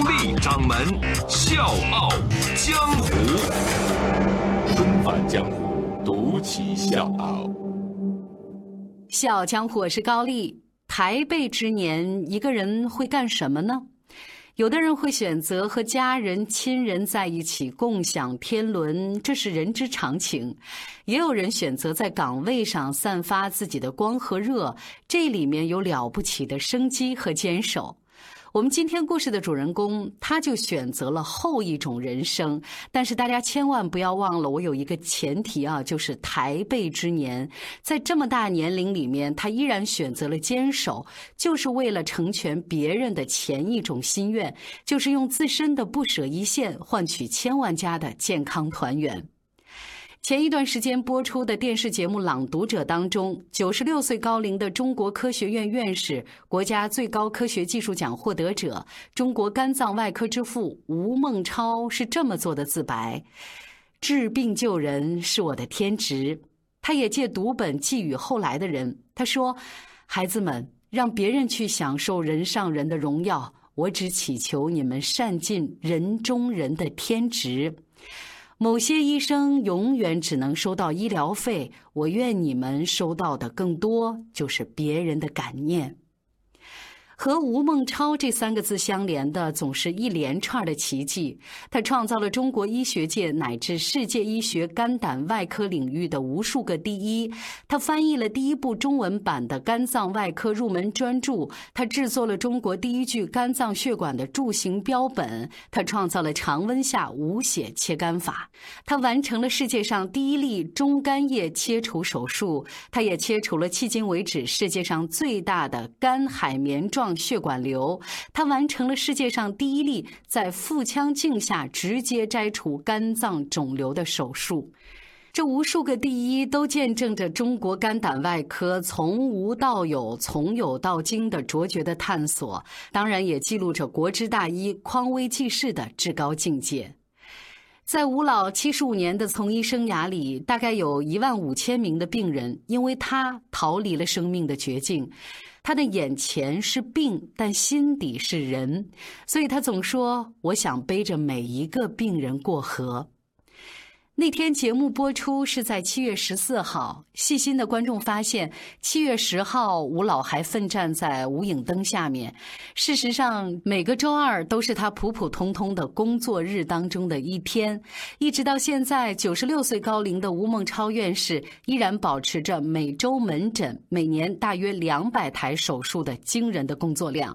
高丽掌门笑傲江湖，重返江湖，独骑笑傲。笑傲江湖，我是高丽。台背之年，一个人会干什么呢？有的人会选择和家人、亲人在一起共享天伦，这是人之常情；也有人选择在岗位上散发自己的光和热，这里面有了不起的生机和坚守。我们今天故事的主人公，他就选择了后一种人生。但是大家千万不要忘了，我有一个前提啊，就是台背之年，在这么大年龄里面，他依然选择了坚守，就是为了成全别人的前一种心愿，就是用自身的不舍一线，换取千万家的健康团圆。前一段时间播出的电视节目《朗读者》当中，九十六岁高龄的中国科学院院士、国家最高科学技术奖获得者、中国肝脏外科之父吴孟超是这么做的自白：“治病救人是我的天职。”他也借读本寄予后来的人，他说：“孩子们，让别人去享受人上人的荣耀，我只祈求你们善尽人中人的天职。”某些医生永远只能收到医疗费，我愿你们收到的更多，就是别人的感念。和吴孟超这三个字相连的，总是一连串的奇迹。他创造了中国医学界乃至世界医学肝胆外科领域的无数个第一。他翻译了第一部中文版的肝脏外科入门专著。他制作了中国第一具肝脏血管的柱形标本。他创造了常温下无血切肝法。他完成了世界上第一例中肝叶切除手术。他也切除了迄今为止世界上最大的肝海绵状。血管瘤，他完成了世界上第一例在腹腔镜下直接摘除肝脏肿瘤的手术。这无数个第一，都见证着中国肝胆外科从无到有、从有到精的卓绝的探索，当然也记录着国之大医匡威济世的至高境界。在吴老七十五年的从医生涯里，大概有一万五千名的病人，因为他逃离了生命的绝境。他的眼前是病，但心底是人，所以他总说：“我想背着每一个病人过河。”那天节目播出是在七月十四号。细心的观众发现，七月十号吴老还奋战在无影灯下面。事实上，每个周二都是他普普通通的工作日当中的一天。一直到现在，九十六岁高龄的吴孟超院士依然保持着每周门诊、每年大约两百台手术的惊人的工作量。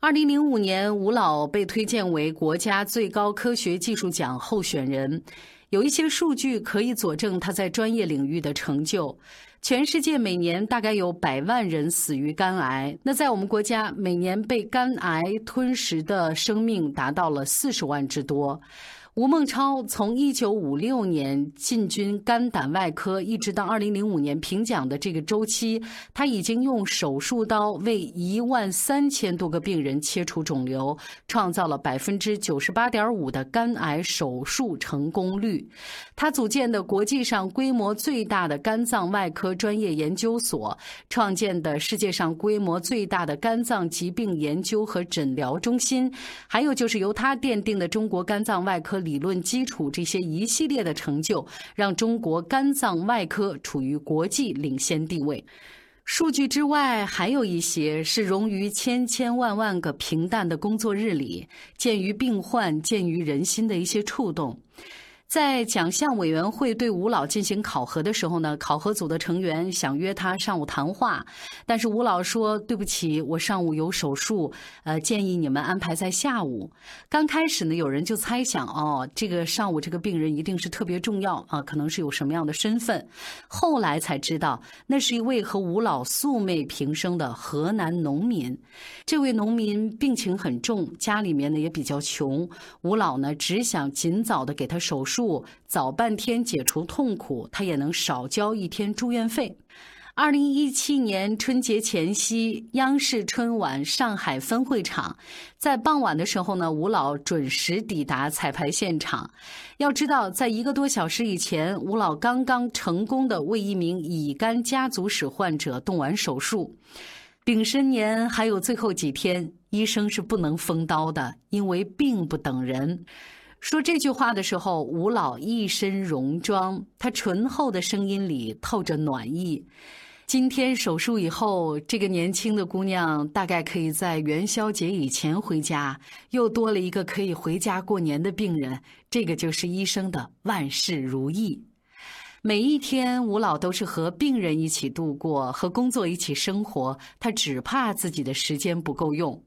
二零零五年，吴老被推荐为国家最高科学技术奖候选人。有一些数据可以佐证他在专业领域的成就。全世界每年大概有百万人死于肝癌，那在我们国家，每年被肝癌吞食的生命达到了四十万之多。吴孟超从一九五六年进军肝胆外科，一直到二零零五年评奖的这个周期，他已经用手术刀为一万三千多个病人切除肿瘤，创造了百分之九十八点五的肝癌手术成功率。他组建的国际上规模最大的肝脏外科专业研究所，创建的世界上规模最大的肝脏疾病研究和诊疗中心，还有就是由他奠定的中国肝脏外科。理论基础这些一系列的成就，让中国肝脏外科处于国际领先地位。数据之外，还有一些是融于千千万万个平淡的工作日里，见于病患、见于人心的一些触动。在奖项委员会对吴老进行考核的时候呢，考核组的成员想约他上午谈话，但是吴老说：“对不起，我上午有手术，呃，建议你们安排在下午。”刚开始呢，有人就猜想，哦，这个上午这个病人一定是特别重要啊，可能是有什么样的身份。后来才知道，那是一位和吴老素昧平生的河南农民。这位农民病情很重，家里面呢也比较穷，吴老呢只想尽早的给他手术。早半天解除痛苦，他也能少交一天住院费。二零一七年春节前夕，央视春晚上海分会场，在傍晚的时候呢，吴老准时抵达彩排现场。要知道，在一个多小时以前，吴老刚刚成功的为一名乙肝家族史患者动完手术。丙申年还有最后几天，医生是不能封刀的，因为病不等人。说这句话的时候，吴老一身戎装，他醇厚的声音里透着暖意。今天手术以后，这个年轻的姑娘大概可以在元宵节以前回家，又多了一个可以回家过年的病人。这个就是医生的万事如意。每一天，吴老都是和病人一起度过，和工作一起生活。他只怕自己的时间不够用。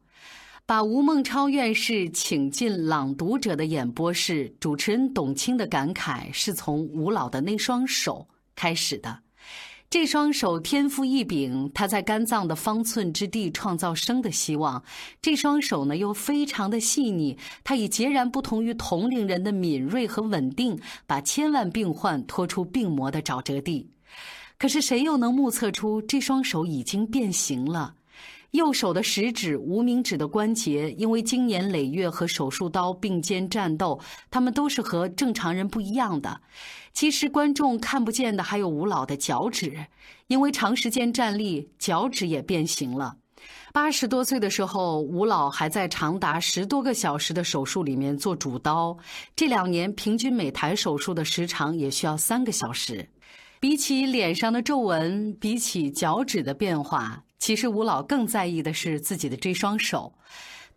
把吴孟超院士请进《朗读者》的演播室，主持人董卿的感慨是从吴老的那双手开始的。这双手天赋异禀，他在肝脏的方寸之地创造生的希望。这双手呢，又非常的细腻，他以截然不同于同龄人的敏锐和稳定，把千万病患拖出病魔的沼泽地。可是谁又能目测出这双手已经变形了？右手的食指、无名指的关节，因为经年累月和手术刀并肩战斗，他们都是和正常人不一样的。其实观众看不见的还有吴老的脚趾，因为长时间站立，脚趾也变形了。八十多岁的时候，吴老还在长达十多个小时的手术里面做主刀。这两年平均每台手术的时长也需要三个小时。比起脸上的皱纹，比起脚趾的变化。其实吴老更在意的是自己的这双手，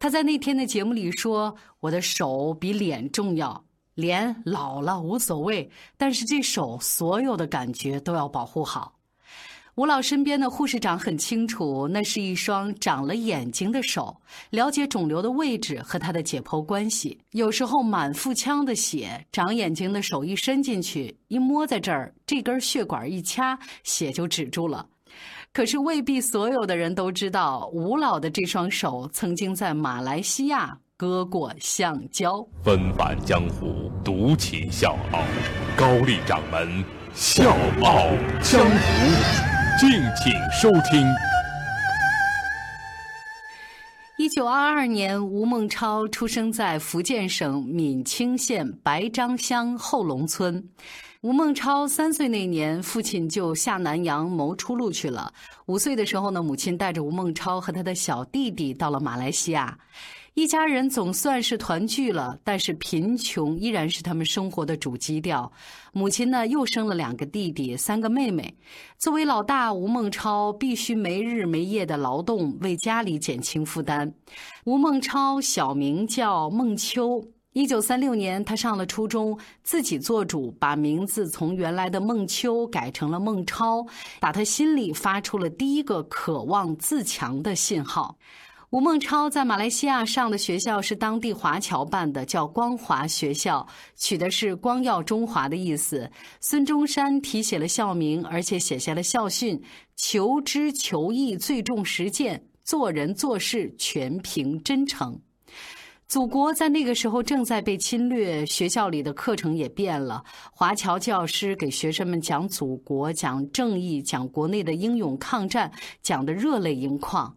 他在那天的节目里说：“我的手比脸重要，脸老了无所谓，但是这手所有的感觉都要保护好。”吴老身边的护士长很清楚，那是一双长了眼睛的手，了解肿瘤的位置和它的解剖关系。有时候满腹腔的血，长眼睛的手一伸进去，一摸在这儿，这根血管一掐，血就止住了。可是未必所有的人都知道，吴老的这双手曾经在马来西亚割过橡胶。纷繁江湖，独起笑傲，高丽掌门笑傲江湖，敬请收听。九二二年，吴孟超出生在福建省闽清县白樟乡后龙村。吴孟超三岁那年，父亲就下南洋谋出路去了。五岁的时候呢，母亲带着吴孟超和他的小弟弟到了马来西亚，一家人总算是团聚了。但是贫穷依然是他们生活的主基调。母亲呢，又生了两个弟弟，三个妹妹。作为老大，吴孟超必须没日没夜的劳动，为家里减轻负担。吴孟超小名叫孟秋。一九三六年，他上了初中，自己做主，把名字从原来的孟秋改成了孟超，打他心里发出了第一个渴望自强的信号。吴孟超在马来西亚上的学校是当地华侨办的，叫光华学校，取的是“光耀中华”的意思。孙中山题写了校名，而且写下了校训：“求知求义最重实践，做人做事全凭真诚。”祖国在那个时候正在被侵略，学校里的课程也变了。华侨教师给学生们讲祖国、讲正义、讲国内的英勇抗战，讲得热泪盈眶。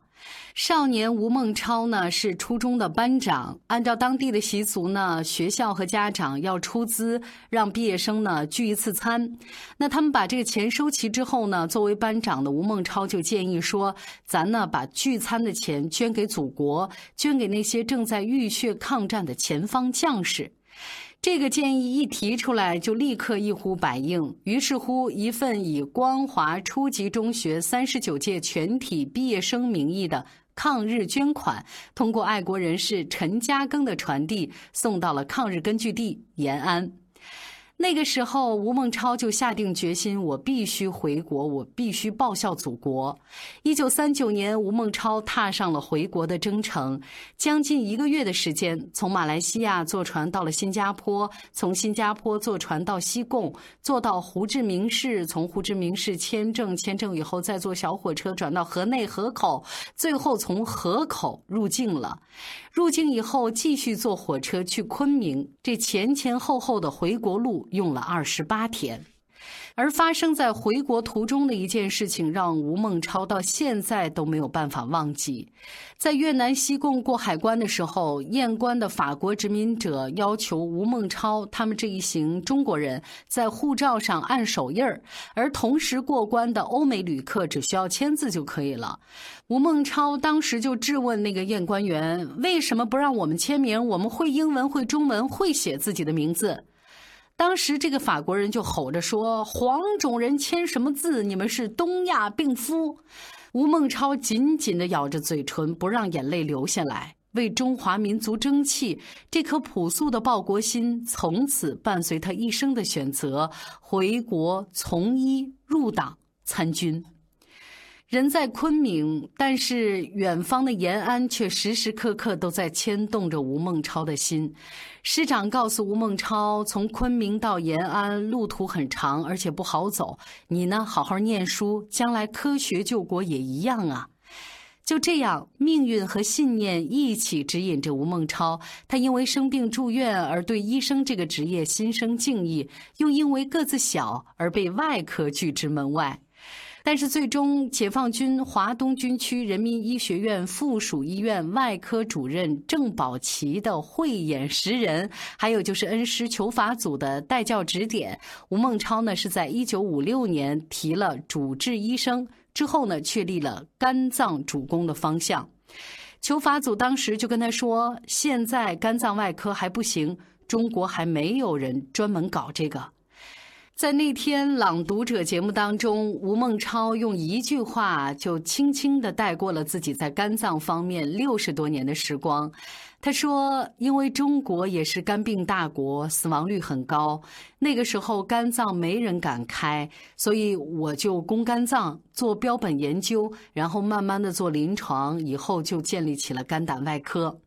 少年吴孟超呢是初中的班长，按照当地的习俗呢，学校和家长要出资让毕业生呢聚一次餐。那他们把这个钱收齐之后呢，作为班长的吴孟超就建议说：“咱呢把聚餐的钱捐给祖国，捐给那些正在浴血抗战的前方将士。”这个建议一提出来，就立刻一呼百应。于是乎，一份以光华初级中学三十九届全体毕业生名义的抗日捐款，通过爱国人士陈嘉庚的传递，送到了抗日根据地延安。那个时候，吴孟超就下定决心，我必须回国，我必须报效祖国。一九三九年，吴孟超踏上了回国的征程，将近一个月的时间，从马来西亚坐船到了新加坡，从新加坡坐船到西贡，坐到胡志明市，从胡志明市签证，签证以后再坐小火车转到河内河口，最后从河口入境了。入境以后，继续坐火车去昆明，这前前后后的回国路用了二十八天。而发生在回国途中的一件事情，让吴孟超到现在都没有办法忘记。在越南西贡过海关的时候，验关的法国殖民者要求吴孟超他们这一行中国人在护照上按手印儿，而同时过关的欧美旅客只需要签字就可以了。吴孟超当时就质问那个验关员：“为什么不让我们签名？我们会英文，会中文，会写自己的名字。”当时这个法国人就吼着说：“黄种人签什么字？你们是东亚病夫！”吴孟超紧紧的咬着嘴唇，不让眼泪流下来，为中华民族争气。这颗朴素的报国心，从此伴随他一生的选择：回国从医、入党、参军。人在昆明，但是远方的延安却时时刻刻都在牵动着吴孟超的心。师长告诉吴孟超，从昆明到延安路途很长，而且不好走。你呢，好好念书，将来科学救国也一样啊。就这样，命运和信念一起指引着吴孟超。他因为生病住院而对医生这个职业心生敬意，又因为个子小而被外科拒之门外。但是最终，解放军华东军区人民医学院附属医院外科主任郑宝奇的慧眼识人，还有就是恩师求法组的带教指点，吴孟超呢是在一九五六年提了主治医生，之后呢确立了肝脏主攻的方向。求法组当时就跟他说：“现在肝脏外科还不行，中国还没有人专门搞这个。”在那天《朗读者》节目当中，吴孟超用一句话就轻轻地带过了自己在肝脏方面六十多年的时光。他说：“因为中国也是肝病大国，死亡率很高，那个时候肝脏没人敢开，所以我就攻肝脏做标本研究，然后慢慢的做临床，以后就建立起了肝胆外科。”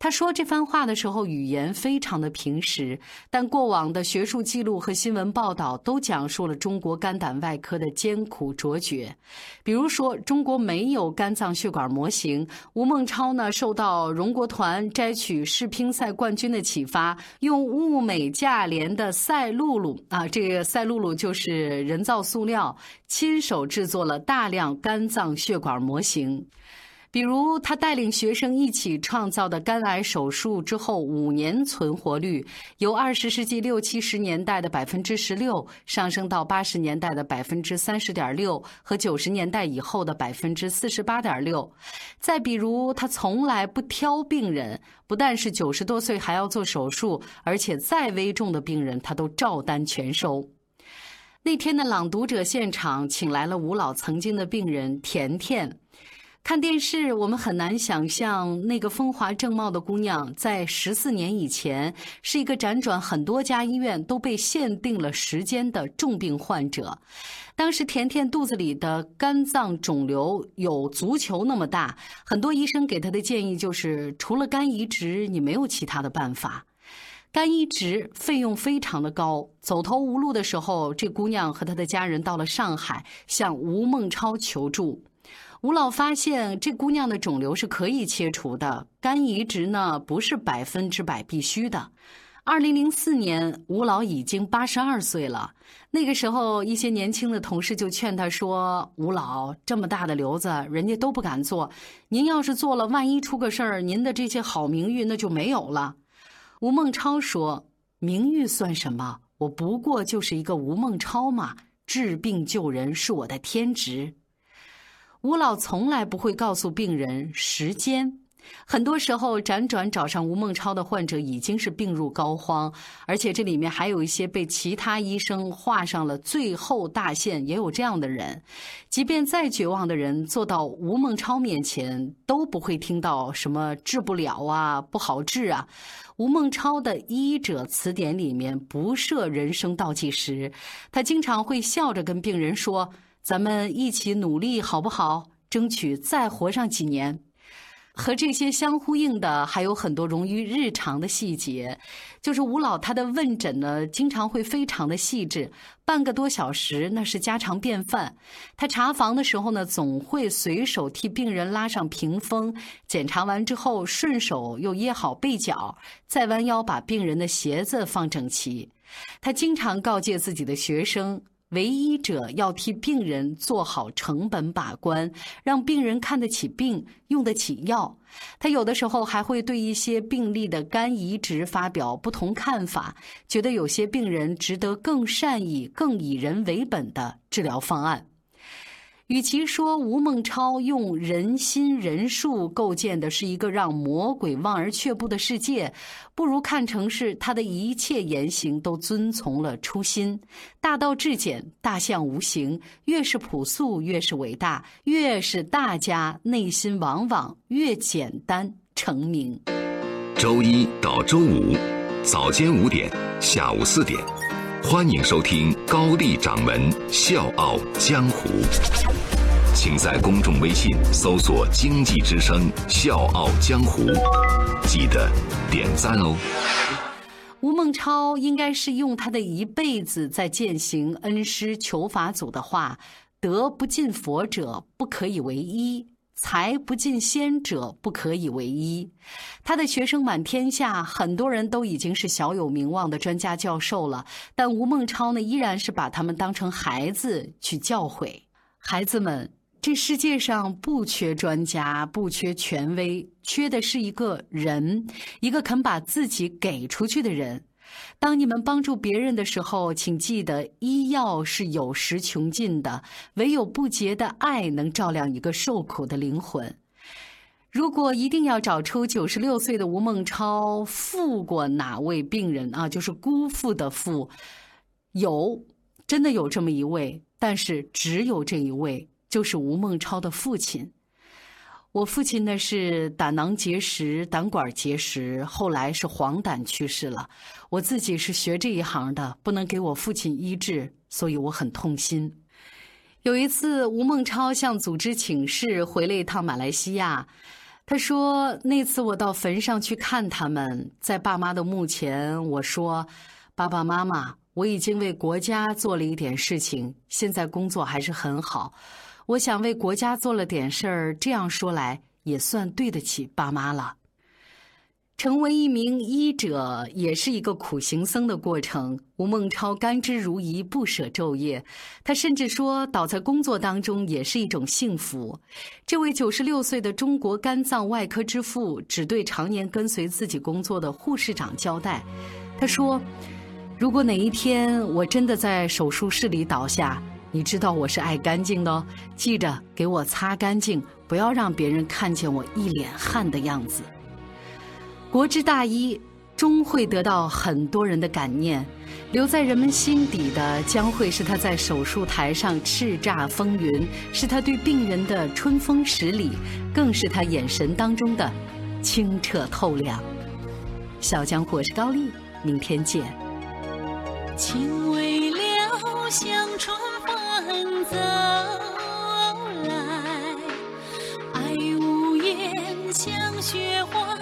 他说这番话的时候，语言非常的平实，但过往的学术记录和新闻报道都讲述了中国肝胆外科的艰苦卓绝。比如说，中国没有肝脏血管模型，吴孟超呢受到荣国团摘取世乒赛冠军的启发，用物美价廉的赛璐璐啊，这个赛璐璐就是人造塑料，亲手制作了大量肝脏血管模型。比如，他带领学生一起创造的肝癌手术之后五年存活率，由二十世纪六七十年代的百分之十六上升到八十年代的百分之三十点六和九十年代以后的百分之四十八点六。再比如，他从来不挑病人，不但是九十多岁还要做手术，而且再危重的病人他都照单全收。那天的朗读者现场请来了吴老曾经的病人甜甜。看电视，我们很难想象那个风华正茂的姑娘，在十四年以前是一个辗转很多家医院都被限定了时间的重病患者。当时甜甜肚子里的肝脏肿瘤有足球那么大，很多医生给她的建议就是，除了肝移植，你没有其他的办法。肝移植费用非常的高，走投无路的时候，这姑娘和她的家人到了上海，向吴孟超求助。吴老发现这姑娘的肿瘤是可以切除的，肝移植呢不是百分之百必须的。二零零四年，吴老已经八十二岁了。那个时候，一些年轻的同事就劝他说：“吴老这么大的瘤子，人家都不敢做，您要是做了，万一出个事儿，您的这些好名誉那就没有了。”吴孟超说：“名誉算什么？我不过就是一个吴孟超嘛，治病救人是我的天职。”吴老从来不会告诉病人时间，很多时候，辗转找上吴孟超的患者已经是病入膏肓，而且这里面还有一些被其他医生画上了最后大线，也有这样的人。即便再绝望的人坐到吴孟超面前，都不会听到什么治不了啊、不好治啊。吴孟超的医者词典里面不设人生倒计时，他经常会笑着跟病人说：“咱们一起努力，好不好？争取再活上几年。”和这些相呼应的还有很多融于日常的细节，就是吴老他的问诊呢，经常会非常的细致，半个多小时那是家常便饭。他查房的时候呢，总会随手替病人拉上屏风，检查完之后顺手又掖好被角，再弯腰把病人的鞋子放整齐。他经常告诫自己的学生。唯一者要替病人做好成本把关，让病人看得起病，用得起药。他有的时候还会对一些病例的肝移植发表不同看法，觉得有些病人值得更善意、更以人为本的治疗方案。与其说吴孟超用人心人术构建的是一个让魔鬼望而却步的世界，不如看成是他的一切言行都遵从了初心。大道至简，大象无形，越是朴素越是伟大，越是大家内心往往越简单成名。周一到周五早间五点，下午四点，欢迎收听高丽掌门笑傲江湖。请在公众微信搜索“经济之声笑傲江湖”，记得点赞哦。吴孟超应该是用他的一辈子在践行恩师求法祖的话：“德不尽佛者，不可以为医；才不尽仙者，不可以为医。”他的学生满天下，很多人都已经是小有名望的专家教授了，但吴孟超呢，依然是把他们当成孩子去教诲孩子们。这世界上不缺专家，不缺权威，缺的是一个人，一个肯把自己给出去的人。当你们帮助别人的时候，请记得，医药是有时穷尽的，唯有不竭的爱能照亮一个受苦的灵魂。如果一定要找出九十六岁的吴孟超负过哪位病人啊，就是辜负的负，有，真的有这么一位，但是只有这一位。就是吴孟超的父亲。我父亲呢是胆囊结石、胆管结石，后来是黄疸去世了。我自己是学这一行的，不能给我父亲医治，所以我很痛心。有一次，吴孟超向组织请示，回了一趟马来西亚。他说：“那次我到坟上去看他们，在爸妈的墓前，我说：‘爸爸妈妈，我已经为国家做了一点事情，现在工作还是很好。’”我想为国家做了点事儿，这样说来也算对得起爸妈了。成为一名医者也是一个苦行僧的过程。吴孟超甘之如饴，不舍昼夜。他甚至说，倒在工作当中也是一种幸福。这位九十六岁的中国肝脏外科之父，只对常年跟随自己工作的护士长交代：“他说，如果哪一天我真的在手术室里倒下。”你知道我是爱干净的哦，记着给我擦干净，不要让别人看见我一脸汗的样子。国之大医终会得到很多人的感念，留在人们心底的将会是他在手术台上叱咤风云，是他对病人的春风十里，更是他眼神当中的清澈透亮。小江我是高丽，明天见。情未了，走来，爱无言，像雪花